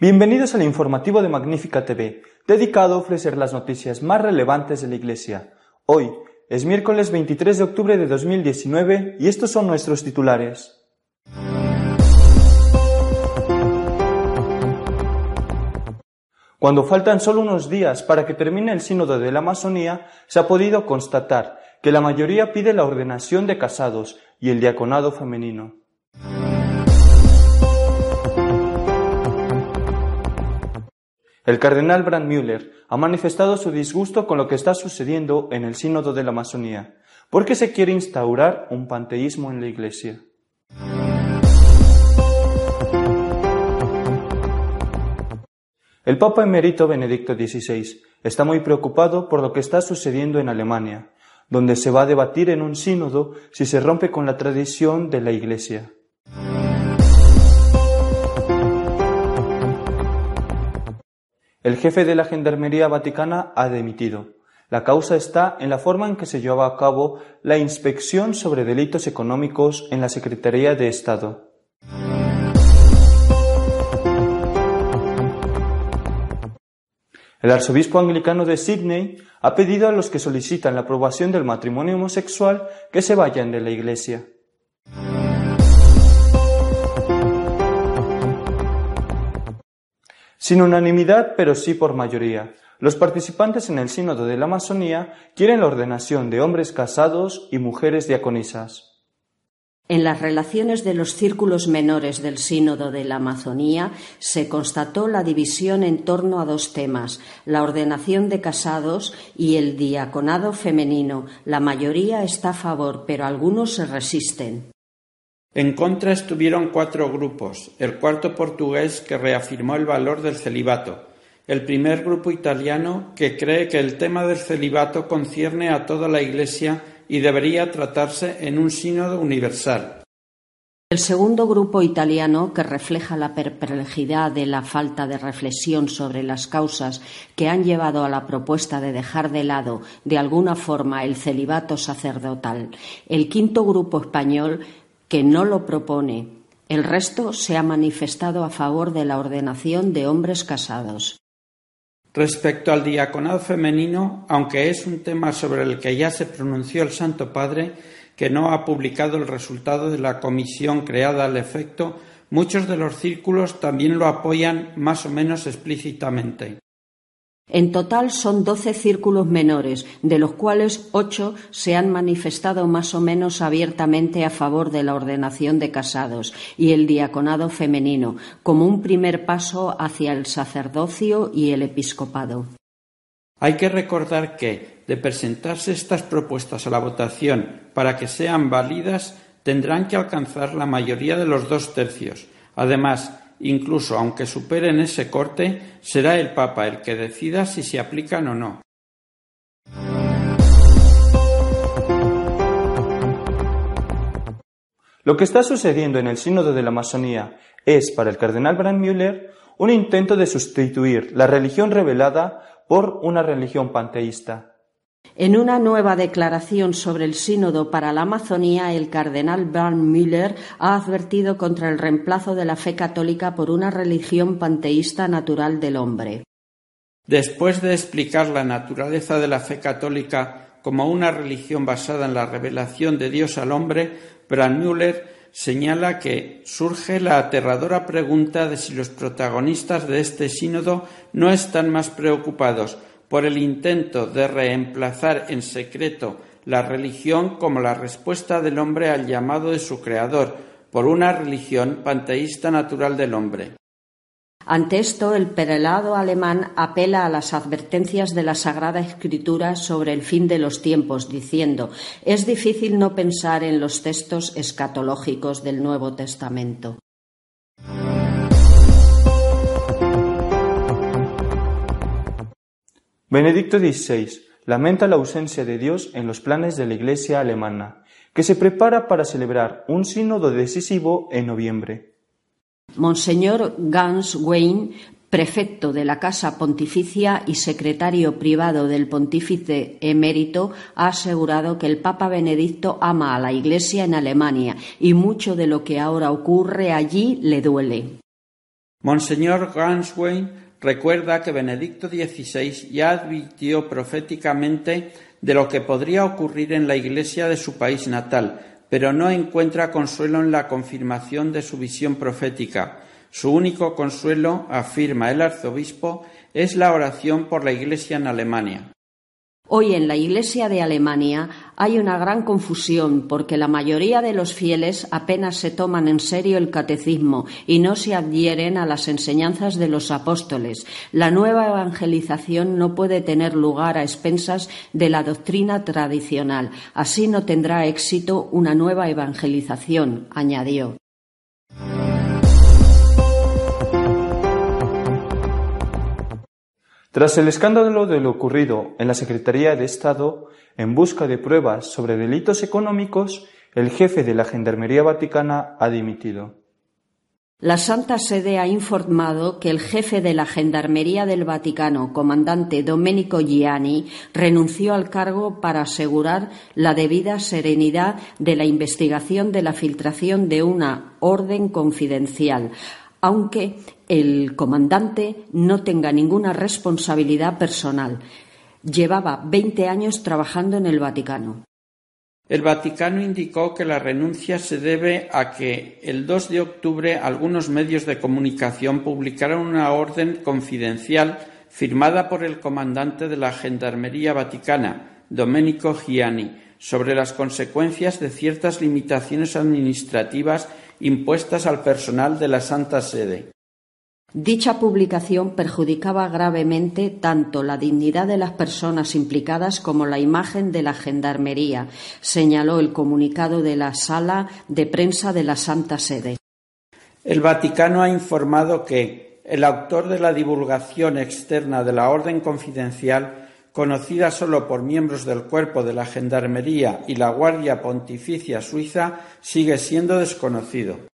Bienvenidos al informativo de Magnífica TV, dedicado a ofrecer las noticias más relevantes de la Iglesia. Hoy es miércoles 23 de octubre de 2019 y estos son nuestros titulares. Cuando faltan solo unos días para que termine el sínodo de la Amazonía, se ha podido constatar que la mayoría pide la ordenación de casados y el diaconado femenino. El cardenal Brandmüller ha manifestado su disgusto con lo que está sucediendo en el sínodo de la Amazonía, porque se quiere instaurar un panteísmo en la Iglesia. El Papa emérito Benedicto XVI está muy preocupado por lo que está sucediendo en Alemania, donde se va a debatir en un sínodo si se rompe con la tradición de la Iglesia. El jefe de la Gendarmería Vaticana ha dimitido. La causa está en la forma en que se lleva a cabo la inspección sobre delitos económicos en la Secretaría de Estado. El arzobispo anglicano de Sydney ha pedido a los que solicitan la aprobación del matrimonio homosexual que se vayan de la Iglesia. Sin unanimidad, pero sí por mayoría, los participantes en el Sínodo de la Amazonía quieren la ordenación de hombres casados y mujeres diaconisas. En las relaciones de los círculos menores del Sínodo de la Amazonía se constató la división en torno a dos temas, la ordenación de casados y el diaconado femenino. La mayoría está a favor, pero algunos se resisten. En contra estuvieron cuatro grupos, el cuarto portugués que reafirmó el valor del celibato, el primer grupo italiano que cree que el tema del celibato concierne a toda la Iglesia y debería tratarse en un sínodo universal. El segundo grupo italiano, que refleja la perplejidad de la falta de reflexión sobre las causas que han llevado a la propuesta de dejar de lado, de alguna forma, el celibato sacerdotal. El quinto grupo español, que no lo propone. El resto se ha manifestado a favor de la ordenación de hombres casados. Respecto al diaconado femenino, aunque es un tema sobre el que ya se pronunció el Santo Padre, que no ha publicado el resultado de la comisión creada al efecto, muchos de los círculos también lo apoyan más o menos explícitamente. En total son doce círculos menores, de los cuales ocho se han manifestado más o menos abiertamente a favor de la ordenación de casados y el diaconado femenino, como un primer paso hacia el sacerdocio y el episcopado. Hay que recordar que, de presentarse estas propuestas a la votación para que sean válidas, tendrán que alcanzar la mayoría de los dos tercios. Además, Incluso aunque superen ese corte, será el Papa el que decida si se aplican o no. Lo que está sucediendo en el Sínodo de la Masonía es, para el cardenal Brandmüller, un intento de sustituir la religión revelada por una religión panteísta. En una nueva declaración sobre el Sínodo para la Amazonía, el cardenal Bernd Müller ha advertido contra el reemplazo de la fe católica por una religión panteísta natural del hombre. Después de explicar la naturaleza de la fe católica como una religión basada en la revelación de Dios al hombre, Müller señala que surge la aterradora pregunta de si los protagonistas de este sínodo no están más preocupados por el intento de reemplazar en secreto la religión como la respuesta del hombre al llamado de su creador, por una religión panteísta natural del hombre. Ante esto, el prelado alemán apela a las advertencias de la Sagrada Escritura sobre el fin de los tiempos, diciendo es difícil no pensar en los textos escatológicos del Nuevo Testamento. Benedicto XVI lamenta la ausencia de Dios en los planes de la Iglesia alemana, que se prepara para celebrar un sínodo decisivo en noviembre. Monseñor Gans Wayne, prefecto de la Casa Pontificia y secretario privado del pontífice emérito, ha asegurado que el Papa Benedicto ama a la Iglesia en Alemania y mucho de lo que ahora ocurre allí le duele. Monseñor Ganswein recuerda que Benedicto XVI ya advirtió proféticamente de lo que podría ocurrir en la Iglesia de su país natal, pero no encuentra consuelo en la confirmación de su visión profética. Su único consuelo, afirma el arzobispo, es la oración por la Iglesia en Alemania. Hoy en la Iglesia de Alemania hay una gran confusión porque la mayoría de los fieles apenas se toman en serio el catecismo y no se adhieren a las enseñanzas de los apóstoles. La nueva evangelización no puede tener lugar a expensas de la doctrina tradicional. Así no tendrá éxito una nueva evangelización, añadió. Tras el escándalo de lo ocurrido en la Secretaría de Estado en busca de pruebas sobre delitos económicos, el jefe de la Gendarmería Vaticana ha dimitido. La Santa Sede ha informado que el jefe de la Gendarmería del Vaticano, comandante Domenico Gianni, renunció al cargo para asegurar la debida serenidad de la investigación de la filtración de una orden confidencial, aunque el comandante no tenga ninguna responsabilidad personal. Llevaba 20 años trabajando en el Vaticano. El Vaticano indicó que la renuncia se debe a que el 2 de octubre algunos medios de comunicación publicaron una orden confidencial firmada por el comandante de la Gendarmería Vaticana, Domenico Gianni, sobre las consecuencias de ciertas limitaciones administrativas impuestas al personal de la Santa Sede. Dicha publicación perjudicaba gravemente tanto la dignidad de las personas implicadas como la imagen de la Gendarmería, señaló el comunicado de la Sala de Prensa de la Santa Sede. El Vaticano ha informado que el autor de la divulgación externa de la orden confidencial, conocida solo por miembros del cuerpo de la Gendarmería y la Guardia Pontificia Suiza, sigue siendo desconocido.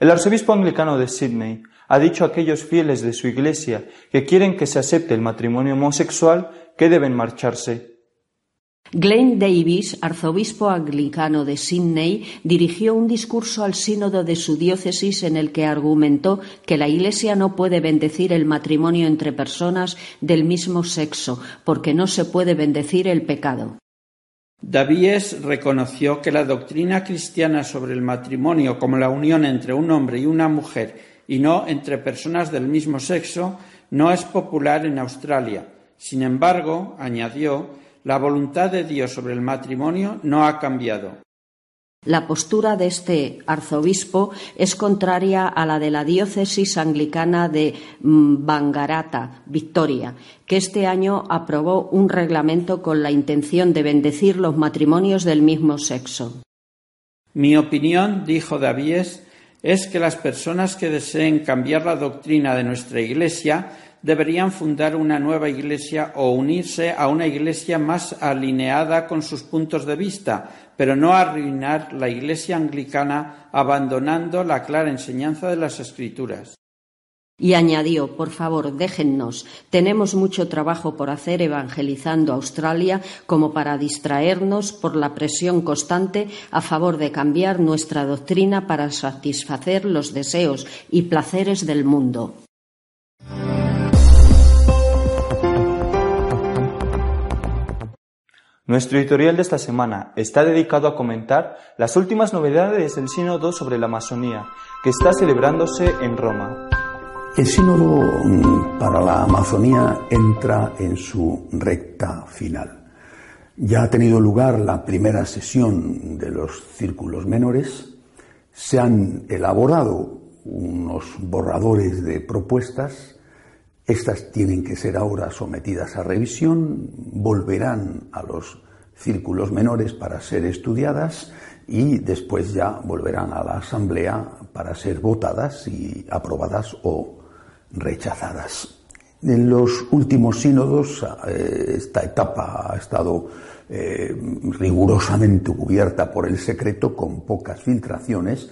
El arzobispo anglicano de Sydney ha dicho a aquellos fieles de su iglesia que quieren que se acepte el matrimonio homosexual que deben marcharse. Glenn Davis, arzobispo anglicano de Sydney, dirigió un discurso al sínodo de su diócesis en el que argumentó que la Iglesia no puede bendecir el matrimonio entre personas del mismo sexo, porque no se puede bendecir el pecado. Davies reconoció que la doctrina cristiana sobre el matrimonio como la unión entre un hombre y una mujer y no entre personas del mismo sexo no es popular en Australia. Sin embargo, añadió, la voluntad de Dios sobre el matrimonio no ha cambiado. La postura de este arzobispo es contraria a la de la diócesis anglicana de Bangarata, Victoria, que este año aprobó un reglamento con la intención de bendecir los matrimonios del mismo sexo. Mi opinión, dijo Davies, es que las personas que deseen cambiar la doctrina de nuestra Iglesia deberían fundar una nueva iglesia o unirse a una iglesia más alineada con sus puntos de vista, pero no arruinar la Iglesia anglicana abandonando la clara enseñanza de las Escrituras. Y añadió, por favor, déjennos, tenemos mucho trabajo por hacer evangelizando Australia como para distraernos por la presión constante a favor de cambiar nuestra doctrina para satisfacer los deseos y placeres del mundo. Nuestro editorial de esta semana está dedicado a comentar las últimas novedades del Sínodo sobre la Amazonía, que está celebrándose en Roma. El Sínodo mm, para la Amazonía entra en su recta final. Ya ha tenido lugar la primera sesión de los círculos menores, se han elaborado unos borradores de propuestas estas tienen que ser ahora sometidas a revisión, volverán a los círculos menores para ser estudiadas y después ya volverán a la Asamblea para ser votadas y aprobadas o rechazadas. En los últimos sínodos eh, esta etapa ha estado eh, rigurosamente cubierta por el secreto con pocas filtraciones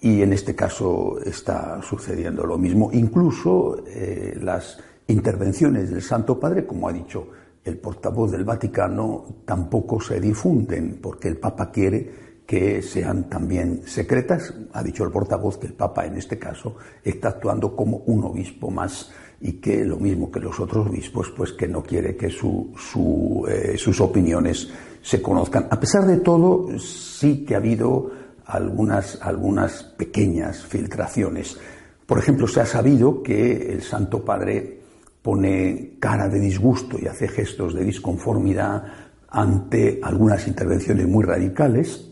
y en este caso está sucediendo lo mismo. Incluso eh, las intervenciones del Santo Padre, como ha dicho el portavoz del Vaticano, tampoco se difunden porque el Papa quiere que sean también secretas. Ha dicho el portavoz que el Papa en este caso está actuando como un obispo más y que lo mismo que los otros obispos, pues que no quiere que eh, sus opiniones se conozcan. A pesar de todo, sí que ha habido algunas, algunas pequeñas filtraciones. Por ejemplo, se ha sabido que el Santo Padre pone cara de disgusto y hace gestos de disconformidad ante algunas intervenciones muy radicales.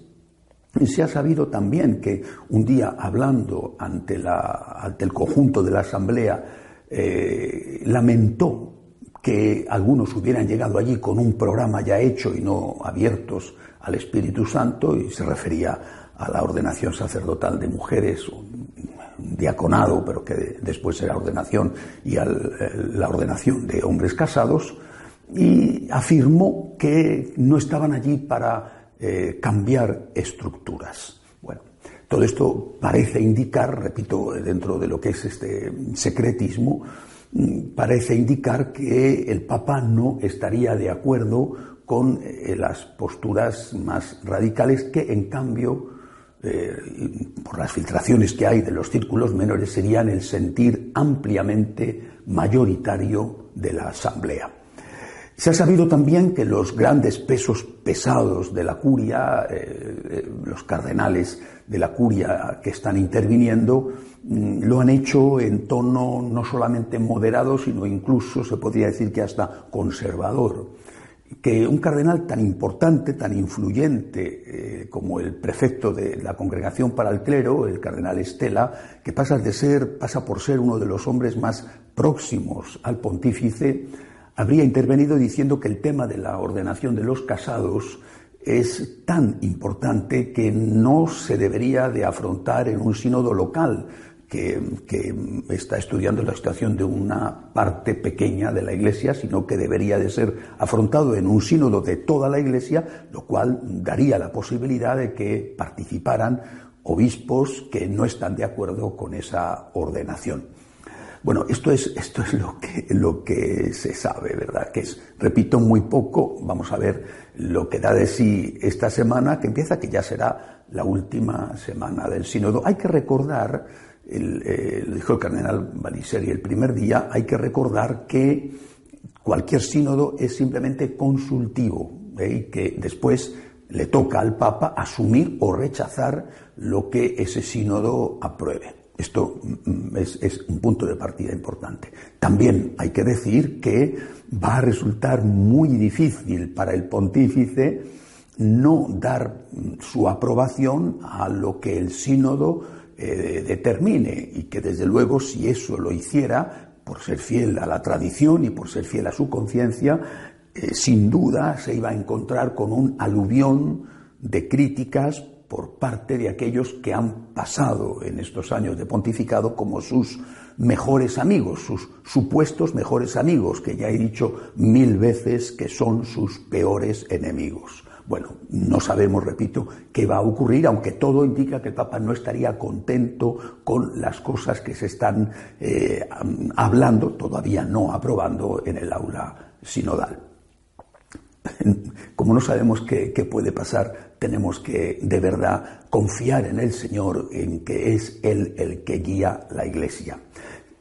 Y se ha sabido también que un día hablando ante, la, ante el conjunto de la Asamblea eh, lamentó que algunos hubieran llegado allí con un programa ya hecho y no abiertos al Espíritu Santo y se refería a la ordenación sacerdotal de mujeres, un diaconado, pero que después era ordenación, y a la ordenación de hombres casados, y afirmó que no estaban allí para eh, cambiar estructuras. Bueno, todo esto parece indicar, repito, dentro de lo que es este secretismo, mm, parece indicar que el Papa no estaría de acuerdo con eh, las posturas más radicales que, en cambio, eh, por las filtraciones que hay de los círculos menores, serían el sentir ampliamente mayoritario de la Asamblea. Se ha sabido también que los grandes pesos pesados de la curia, eh, eh, los cardenales de la curia que están interviniendo, mm, lo han hecho en tono no solamente moderado, sino incluso se podría decir que hasta conservador que un cardenal tan importante, tan influyente eh, como el prefecto de la Congregación para el Clero, el cardenal Estela, que pasa de ser, pasa por ser uno de los hombres más próximos al pontífice, habría intervenido diciendo que el tema de la ordenación de los casados es tan importante que no se debería de afrontar en un sínodo local, que, está estudiando la situación de una parte pequeña de la Iglesia, sino que debería de ser afrontado en un sínodo de toda la Iglesia, lo cual daría la posibilidad de que participaran obispos que no están de acuerdo con esa ordenación. Bueno, esto es, esto es lo, que, lo que se sabe, ¿verdad? Que es, repito, muy poco. Vamos a ver lo que da de sí esta semana, que empieza, que ya será la última semana del sínodo. Hay que recordar eh, lo dijo el cardenal Baliseri el primer día, hay que recordar que cualquier sínodo es simplemente consultivo ¿eh? y que después le toca al Papa asumir o rechazar lo que ese sínodo apruebe. Esto mm, es, es, un punto de partida importante. También hay que decir que va a resultar muy difícil para el pontífice no dar su aprobación a lo que el sínodo eh, determine y que desde luego si eso lo hiciera, por ser fiel a la tradición y por ser fiel a su conciencia, eh, sin duda se iba a encontrar con un aluvión de críticas por parte de aquellos que han pasado en estos años de pontificado como sus mejores amigos, sus supuestos mejores amigos, que ya he dicho mil veces que son sus peores enemigos. Bueno, no sabemos, repito, qué va a ocurrir, aunque todo indica que el Papa no estaría contento con las cosas que se están eh, hablando, todavía no aprobando en el aula sinodal. Como no sabemos qué, qué, puede pasar, tenemos que de verdad confiar en el Señor, en que es Él el que guía la Iglesia.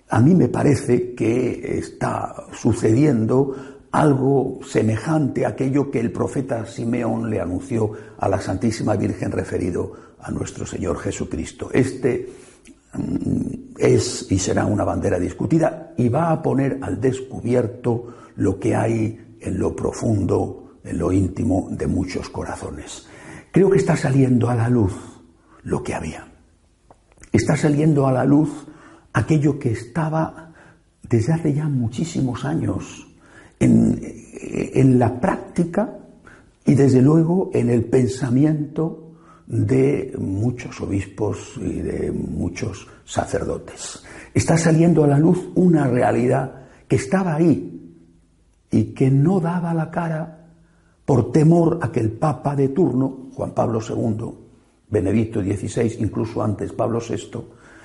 A mí me parece que está sucediendo algo semejante a aquello que el profeta Simeón le anunció a la Santísima Virgen referido a nuestro Señor Jesucristo. Este mm, es y será una bandera discutida y va a poner al descubierto lo que hay en lo profundo, en lo íntimo de muchos corazones. Creo que está saliendo a la luz lo que había. Está saliendo a la luz aquello que estaba desde hace ya muchísimos años en, la práctica y desde luego en el pensamiento de muchos obispos y de muchos sacerdotes. Está saliendo a la luz una realidad que estaba ahí y que no daba la cara por temor a que el Papa de turno, Juan Pablo II, Benedicto XVI, incluso antes Pablo VI,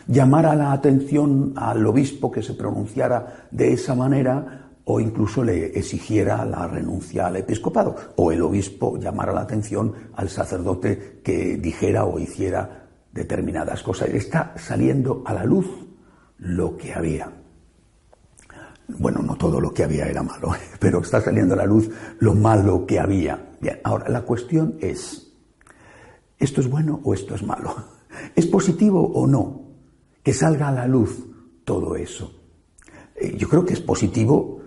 llamara la atención al obispo que se pronunciara de esa manera o incluso le exigiera la renuncia al episcopado, o el obispo llamara la atención al sacerdote que dijera o hiciera determinadas cosas. Está saliendo a la luz lo que había. Bueno, no todo lo que había era malo, pero está saliendo a la luz lo malo que había. Bien, ahora la cuestión es, ¿esto es bueno o esto es malo? ¿Es positivo o no que salga a la luz todo eso? Eh, yo creo que es positivo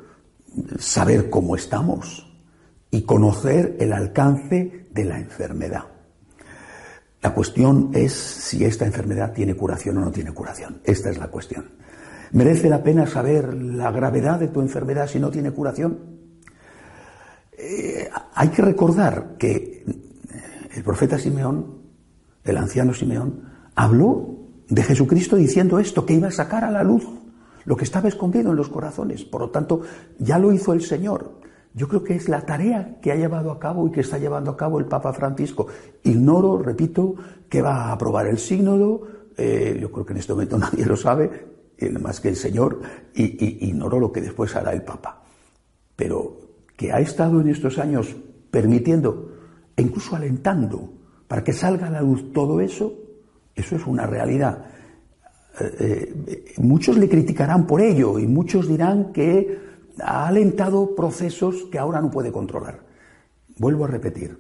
saber cómo estamos y conocer el alcance de la enfermedad. La cuestión es si esta enfermedad tiene curación o no tiene curación. Esta es la cuestión. ¿Merece la pena saber la gravedad de tu enfermedad si no tiene curación? Eh, hay que recordar que el profeta Simeón, el anciano Simeón, habló de Jesucristo diciendo esto, que iba a sacar a la luz lo que estaba escondido en los corazones. Por lo tanto, ya lo hizo el Señor. Yo creo que es la tarea que ha llevado a cabo y que está llevando a cabo el Papa Francisco. Ignoro, repito, que va a aprobar el sínodo. Eh, yo creo que en este momento nadie lo sabe, eh, más que el Señor, y, ignoro lo que después hará el Papa. Pero que ha estado en estos años permitiendo e incluso alentando para que salga a la luz todo eso, eso es una realidad. Eh, muchos le criticarán por ello y muchos dirán que ha alentado procesos que ahora no puede controlar. Vuelvo a repetir,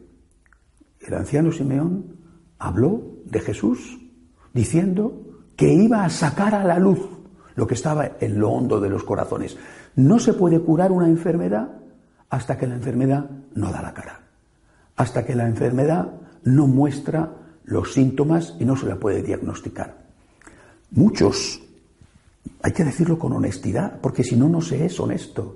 el anciano Simeón habló de Jesús diciendo que iba a sacar a la luz lo que estaba en lo hondo de los corazones. No se puede curar una enfermedad hasta que la enfermedad no da la cara, hasta que la enfermedad no muestra los síntomas y no se la puede diagnosticar. Muchos, hay que decirlo con honestidad, porque si no, no se es honesto,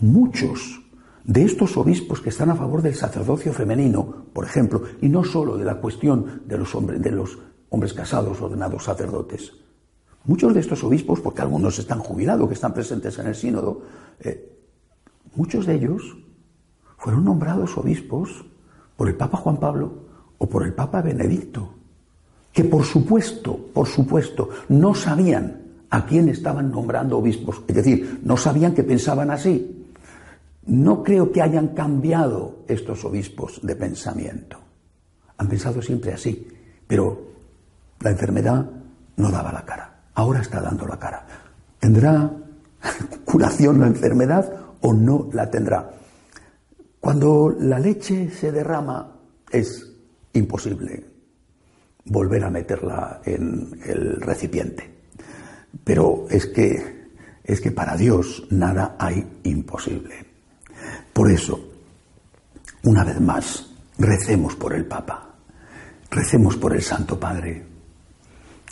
muchos de estos obispos que están a favor del sacerdocio femenino, por ejemplo, y no solo de la cuestión de los hombres, de los hombres casados ordenados sacerdotes, muchos de estos obispos, porque algunos están jubilados, que están presentes en el sínodo, eh, muchos de ellos fueron nombrados obispos por el Papa Juan Pablo o por el Papa Benedicto que por supuesto, por supuesto, no sabían a quién estaban nombrando obispos, es decir, no sabían que pensaban así. No creo que hayan cambiado estos obispos de pensamiento. Han pensado siempre así, pero la enfermedad no daba la cara. Ahora está dando la cara. ¿Tendrá curación la enfermedad o no la tendrá? Cuando la leche se derrama es imposible volver a meterla en el recipiente. Pero es que, es que para Dios nada hay imposible. Por eso, una vez más, recemos por el Papa, recemos por el Santo Padre,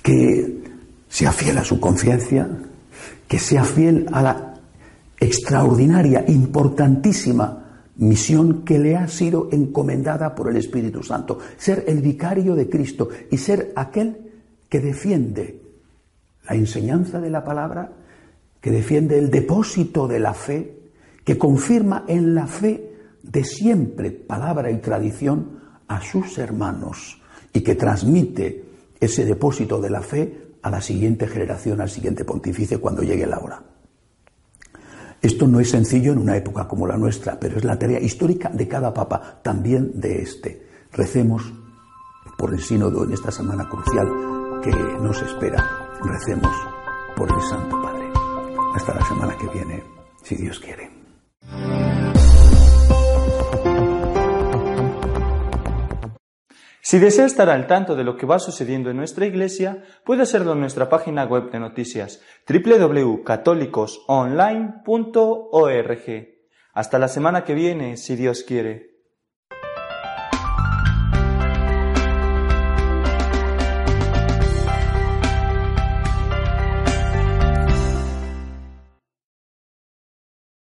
que sea fiel a su conciencia, que sea fiel a la extraordinaria, importantísima misión que le ha sido encomendada por el Espíritu Santo, ser el vicario de Cristo y ser aquel que defiende la enseñanza de la palabra, que defiende el depósito de la fe, que confirma en la fe de siempre palabra y tradición a sus hermanos y que transmite ese depósito de la fe a la siguiente generación, al siguiente pontífice cuando llegue la hora. Esto no es sencillo en una época como la nuestra, pero es la tarea histórica de cada papa, también de este. Recemos por el sínodo en esta semana crucial que nos espera. Recemos por el Santo Padre. Hasta la semana que viene, si Dios quiere. Si desea estar al tanto de lo que va sucediendo en nuestra iglesia, puede hacerlo en nuestra página web de noticias www.católicosonline.org. Hasta la semana que viene, si Dios quiere.